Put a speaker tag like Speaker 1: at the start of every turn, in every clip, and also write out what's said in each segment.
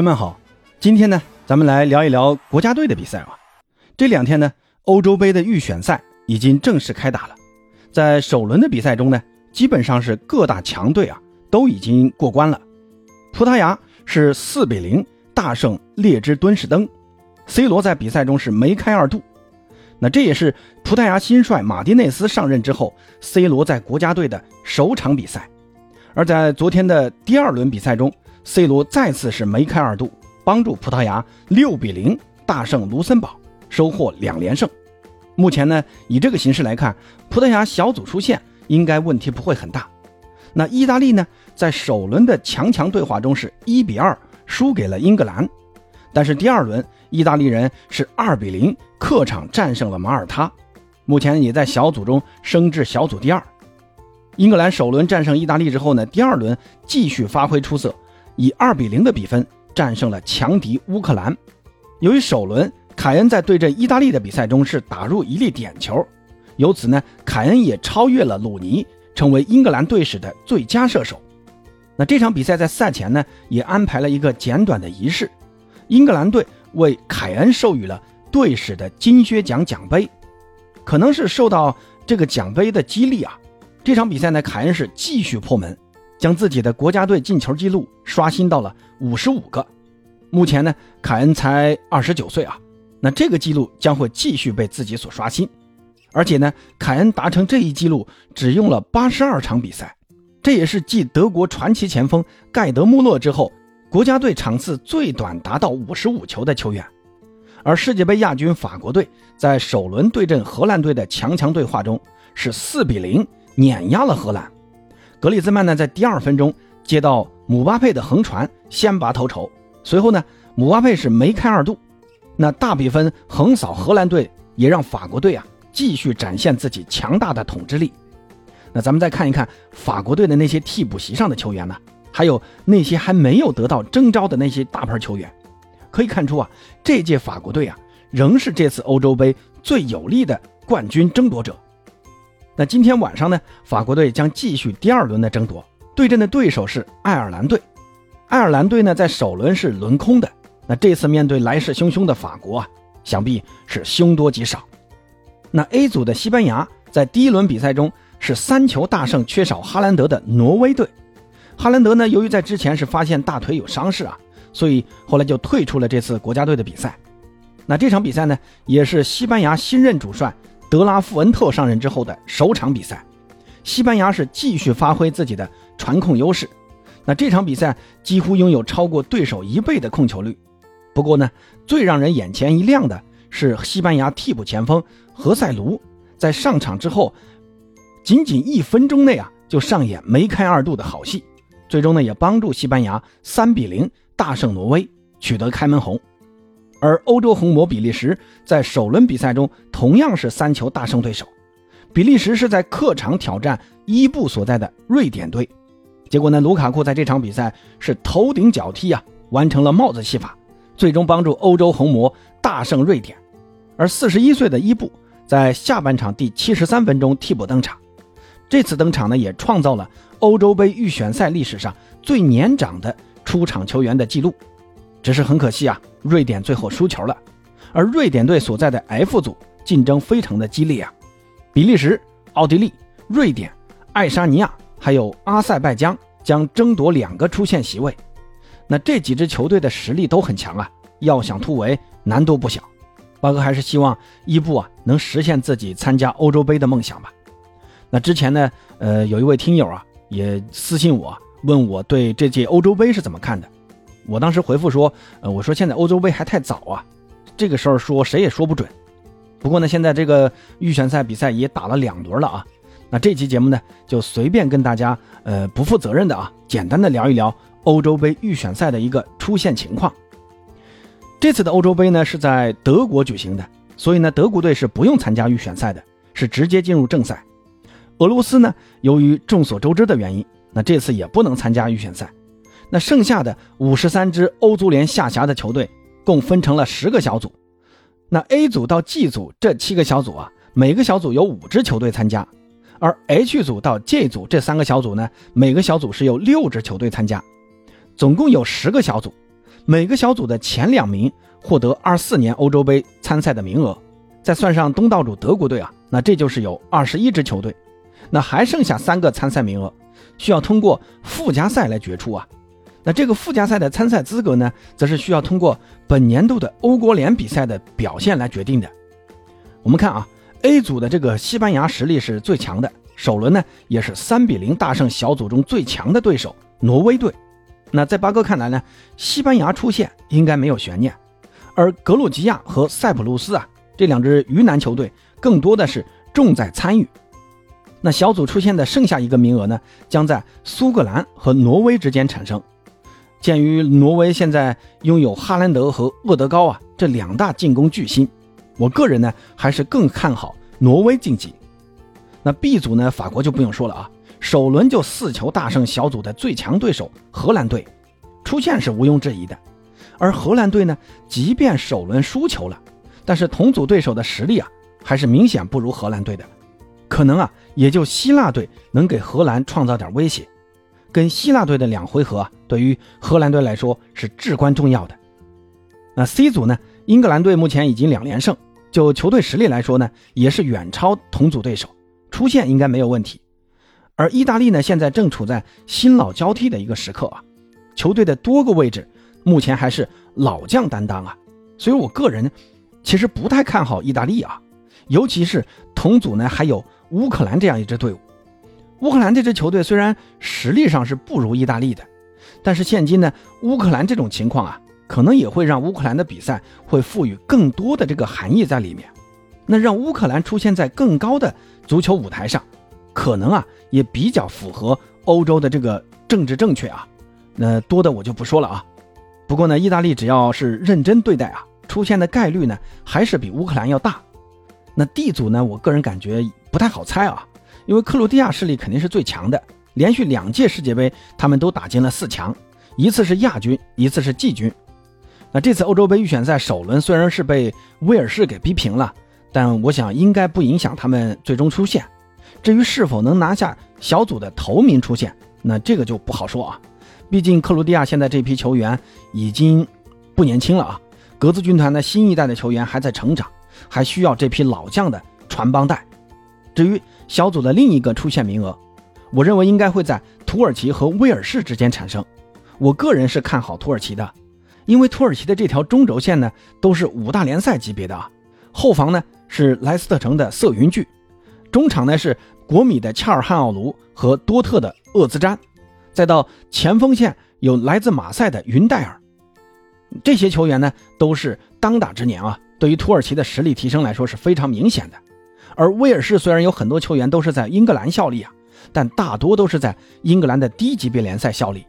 Speaker 1: 朋友们好，今天呢，咱们来聊一聊国家队的比赛啊。这两天呢，欧洲杯的预选赛已经正式开打了。在首轮的比赛中呢，基本上是各大强队啊都已经过关了。葡萄牙是四比零大胜列支敦士登，C 罗在比赛中是梅开二度。那这也是葡萄牙新帅马丁内斯上任之后，C 罗在国家队的首场比赛。而在昨天的第二轮比赛中，C 罗再次是梅开二度，帮助葡萄牙六比零大胜卢森堡，收获两连胜。目前呢，以这个形势来看，葡萄牙小组出线应该问题不会很大。那意大利呢，在首轮的强强对话中是一比二输给了英格兰，但是第二轮意大利人是二比零客场战胜了马耳他，目前也在小组中升至小组第二。英格兰首轮战胜意大利之后呢，第二轮继续发挥出色。以二比零的比分战胜了强敌乌克兰。由于首轮凯恩在对阵意大利的比赛中是打入一粒点球，由此呢，凯恩也超越了鲁尼，成为英格兰队史的最佳射手。那这场比赛在赛前呢，也安排了一个简短的仪式，英格兰队为凯恩授予了队史的金靴奖奖杯。可能是受到这个奖杯的激励啊，这场比赛呢，凯恩是继续破门。将自己的国家队进球记录刷新到了五十五个。目前呢，凯恩才二十九岁啊，那这个记录将会继续被自己所刷新。而且呢，凯恩达成这一记录只用了八十二场比赛，这也是继德国传奇前锋盖德穆勒之后，国家队场次最短达到五十五球的球员。而世界杯亚军法国队在首轮对阵荷兰队的强强对话中，是四比零碾压了荷兰。格里兹曼呢，在第二分钟接到姆巴佩的横传，先拔头筹。随后呢，姆巴佩是梅开二度，那大比分横扫荷兰队，也让法国队啊继续展现自己强大的统治力。那咱们再看一看法国队的那些替补席上的球员呢，还有那些还没有得到征召的那些大牌球员，可以看出啊，这届法国队啊，仍是这次欧洲杯最有力的冠军争夺者。那今天晚上呢，法国队将继续第二轮的争夺，对阵的对手是爱尔兰队。爱尔兰队呢，在首轮是轮空的，那这次面对来势汹汹的法国啊，想必是凶多吉少。那 A 组的西班牙在第一轮比赛中是三球大胜缺少哈兰德的挪威队。哈兰德呢，由于在之前是发现大腿有伤势啊，所以后来就退出了这次国家队的比赛。那这场比赛呢，也是西班牙新任主帅。德拉富恩特上任之后的首场比赛，西班牙是继续发挥自己的传控优势。那这场比赛几乎拥有超过对手一倍的控球率。不过呢，最让人眼前一亮的是西班牙替补前锋何塞卢在上场之后，仅仅一分钟内啊就上演梅开二度的好戏，最终呢也帮助西班牙三比零大胜挪威，取得开门红。而欧洲红魔比利时在首轮比赛中同样是三球大胜对手，比利时是在客场挑战伊布所在的瑞典队，结果呢，卢卡库在这场比赛是头顶脚踢啊，完成了帽子戏法，最终帮助欧洲红魔大胜瑞典。而四十一岁的伊布在下半场第七十三分钟替补登场，这次登场呢，也创造了欧洲杯预选赛历史上最年长的出场球员的记录。只是很可惜啊，瑞典最后输球了。而瑞典队所在的 F 组竞争非常的激烈啊，比利时、奥地利、瑞典、爱沙尼亚还有阿塞拜疆将争夺两个出线席位。那这几支球队的实力都很强啊，要想突围难度不小。八哥还是希望伊布啊能实现自己参加欧洲杯的梦想吧。那之前呢，呃，有一位听友啊也私信我问我对这届欧洲杯是怎么看的。我当时回复说，呃，我说现在欧洲杯还太早啊，这个事儿说谁也说不准。不过呢，现在这个预选赛比赛也打了两轮了啊，那这期节目呢，就随便跟大家，呃，不负责任的啊，简单的聊一聊欧洲杯预选赛的一个出线情况。这次的欧洲杯呢是在德国举行的，所以呢，德国队是不用参加预选赛的，是直接进入正赛。俄罗斯呢，由于众所周知的原因，那这次也不能参加预选赛。那剩下的五十三支欧足联下辖的球队，共分成了十个小组。那 A 组到 G 组这七个小组啊，每个小组有五支球队参加；而 H 组到 J 组这三个小组呢，每个小组是有六支球队参加，总共有十个小组。每个小组的前两名获得二四年欧洲杯参赛的名额，再算上东道主德国队啊，那这就是有二十一支球队。那还剩下三个参赛名额，需要通过附加赛来决出啊。那这个附加赛的参赛资格呢，则是需要通过本年度的欧国联比赛的表现来决定的。我们看啊，A 组的这个西班牙实力是最强的，首轮呢也是三比零大胜小组中最强的对手挪威队。那在八哥看来呢，西班牙出线应该没有悬念，而格鲁吉亚和塞浦路斯啊这两支鱼腩球队更多的是重在参与。那小组出现的剩下一个名额呢，将在苏格兰和挪威之间产生。鉴于挪威现在拥有哈兰德和厄德高啊这两大进攻巨星，我个人呢还是更看好挪威晋级。那 B 组呢，法国就不用说了啊，首轮就四球大胜小组的最强对手荷兰队，出线是毋庸置疑的。而荷兰队呢，即便首轮输球了，但是同组对手的实力啊，还是明显不如荷兰队的。可能啊，也就希腊队能给荷兰创造点威胁。跟希腊队的两回合啊，对于荷兰队来说是至关重要的。那 C 组呢？英格兰队目前已经两连胜，就球队实力来说呢，也是远超同组对手，出线应该没有问题。而意大利呢，现在正处在新老交替的一个时刻啊，球队的多个位置目前还是老将担当啊，所以我个人其实不太看好意大利啊，尤其是同组呢还有乌克兰这样一支队伍。乌克兰这支球队虽然实力上是不如意大利的，但是现今呢，乌克兰这种情况啊，可能也会让乌克兰的比赛会赋予更多的这个含义在里面。那让乌克兰出现在更高的足球舞台上，可能啊也比较符合欧洲的这个政治正确啊。那多的我就不说了啊。不过呢，意大利只要是认真对待啊，出现的概率呢还是比乌克兰要大。那 D 组呢，我个人感觉不太好猜啊。因为克罗地亚势力肯定是最强的，连续两届世界杯他们都打进了四强，一次是亚军，一次是季军。那这次欧洲杯预选赛首轮虽然是被威尔士给逼平了，但我想应该不影响他们最终出线。至于是否能拿下小组的头名出线，那这个就不好说啊。毕竟克罗地亚现在这批球员已经不年轻了啊，格子军团的新一代的球员还在成长，还需要这批老将的传帮带。至于小组的另一个出线名额，我认为应该会在土耳其和威尔士之间产生。我个人是看好土耳其的，因为土耳其的这条中轴线呢都是五大联赛级别的啊。后防呢是莱斯特城的瑟云巨，中场呢是国米的恰尔汗奥卢和多特的厄兹詹，再到前锋线有来自马赛的云戴尔。这些球员呢都是当打之年啊，对于土耳其的实力提升来说是非常明显的。而威尔士虽然有很多球员都是在英格兰效力啊，但大多都是在英格兰的低级别联赛效力。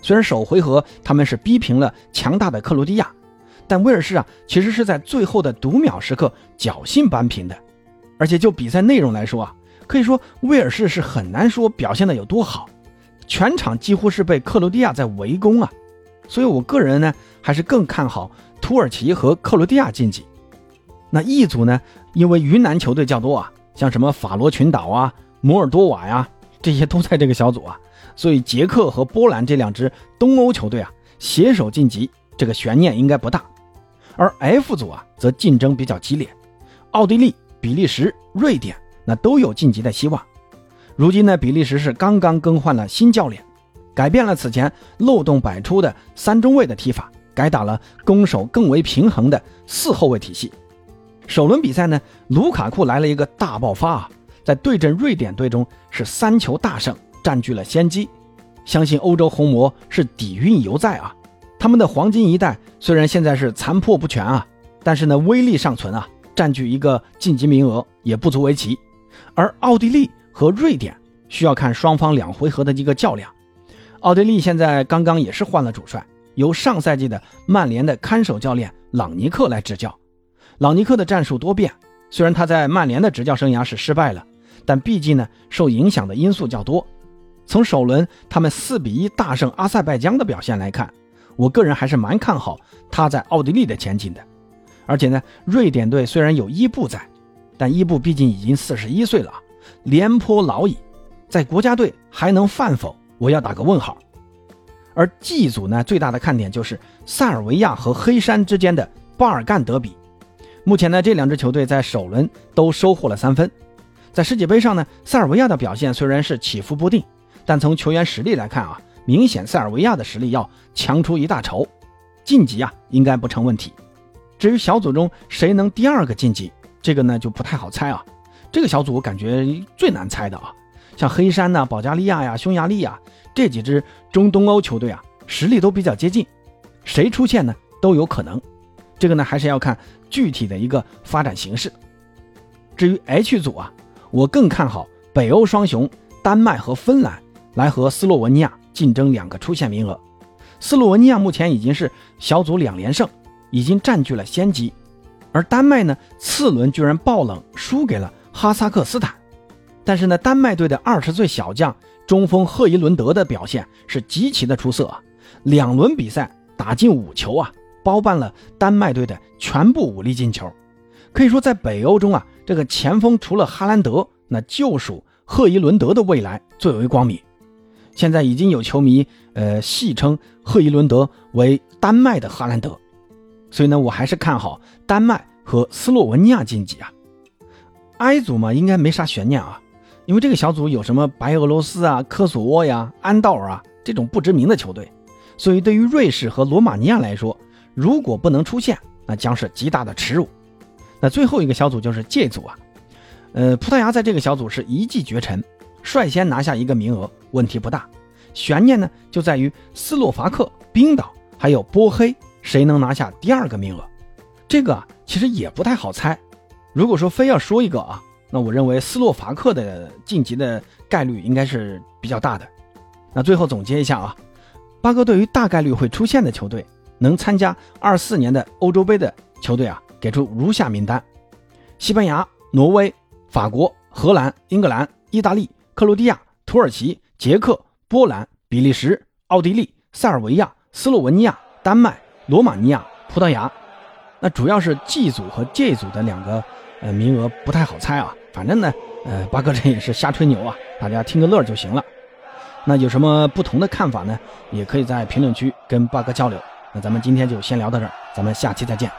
Speaker 1: 虽然首回合他们是逼平了强大的克罗地亚，但威尔士啊其实是在最后的读秒时刻侥幸扳平的。而且就比赛内容来说啊，可以说威尔士是很难说表现的有多好，全场几乎是被克罗地亚在围攻啊。所以我个人呢还是更看好土耳其和克罗地亚晋级。那 E 组呢？因为云南球队较多啊，像什么法罗群岛啊、摩尔多瓦呀，这些都在这个小组啊，所以捷克和波兰这两支东欧球队啊，携手晋级，这个悬念应该不大。而 F 组啊，则竞争比较激烈，奥地利、比利时、瑞典那都有晋级的希望。如今呢，比利时是刚刚更换了新教练，改变了此前漏洞百出的三中卫的踢法，改打了攻守更为平衡的四后卫体系。首轮比赛呢，卢卡库来了一个大爆发啊，在对阵瑞典队中是三球大胜，占据了先机。相信欧洲红魔是底蕴犹在啊，他们的黄金一代虽然现在是残破不全啊，但是呢威力尚存啊，占据一个晋级名额也不足为奇。而奥地利和瑞典需要看双方两回合的一个较量。奥地利现在刚刚也是换了主帅，由上赛季的曼联的看守教练朗尼克来执教。朗尼克的战术多变，虽然他在曼联的执教生涯是失败了，但毕竟呢受影响的因素较多。从首轮他们四比一大胜阿塞拜疆的表现来看，我个人还是蛮看好他在奥地利的前景的。而且呢，瑞典队虽然有伊布在，但伊布毕竟已经四十一岁了，廉颇老矣，在国家队还能犯否？我要打个问号。而 G 组呢，最大的看点就是塞尔维亚和黑山之间的巴尔干德比。目前呢，这两支球队在首轮都收获了三分。在世界杯上呢，塞尔维亚的表现虽然是起伏不定，但从球员实力来看啊，明显塞尔维亚的实力要强出一大筹，晋级啊应该不成问题。至于小组中谁能第二个晋级，这个呢就不太好猜啊。这个小组我感觉最难猜的啊，像黑山呐、保加利亚呀、匈牙利呀这几支中东欧球队啊，实力都比较接近，谁出现呢都有可能。这个呢还是要看具体的一个发展形势。至于 H 组啊，我更看好北欧双雄丹麦和芬兰来和斯洛文尼亚竞争两个出线名额。斯洛文尼亚目前已经是小组两连胜，已经占据了先机，而丹麦呢次轮居然爆冷输给了。哈萨克斯坦，但是呢，丹麦队的二十岁小将中锋赫伊伦德的表现是极其的出色啊！两轮比赛打进五球啊，包办了丹麦队的全部武力进球。可以说，在北欧中啊，这个前锋除了哈兰德，那就属赫伊伦德的未来最为光明。现在已经有球迷呃戏称赫伊伦德为丹麦的哈兰德，所以呢，我还是看好丹麦和斯洛文尼亚晋级啊。I 组嘛，应该没啥悬念啊，因为这个小组有什么白俄罗斯啊、科索沃呀、安道尔啊这种不知名的球队，所以对于瑞士和罗马尼亚来说，如果不能出现，那将是极大的耻辱。那最后一个小组就是 J 组啊，呃，葡萄牙在这个小组是一骑绝尘，率先拿下一个名额，问题不大。悬念呢就在于斯洛伐克、冰岛还有波黑谁能拿下第二个名额，这个其实也不太好猜。如果说非要说一个啊，那我认为斯洛伐克的晋级的概率应该是比较大的。那最后总结一下啊，八哥对于大概率会出现的球队，能参加二四年的欧洲杯的球队啊，给出如下名单：西班牙、挪威、法国、荷兰、英格兰、意大利、克罗地亚、土耳其、捷克、波兰、比利时、奥地利、塞尔维亚、斯洛文尼亚、丹麦、罗马尼亚、葡萄牙。那主要是 G 组和 J 组的两个。呃，名额不太好猜啊，反正呢，呃，八哥这也是瞎吹牛啊，大家听个乐就行了。那有什么不同的看法呢？也可以在评论区跟八哥交流。咱们今天就先聊到这儿，咱们下期再见。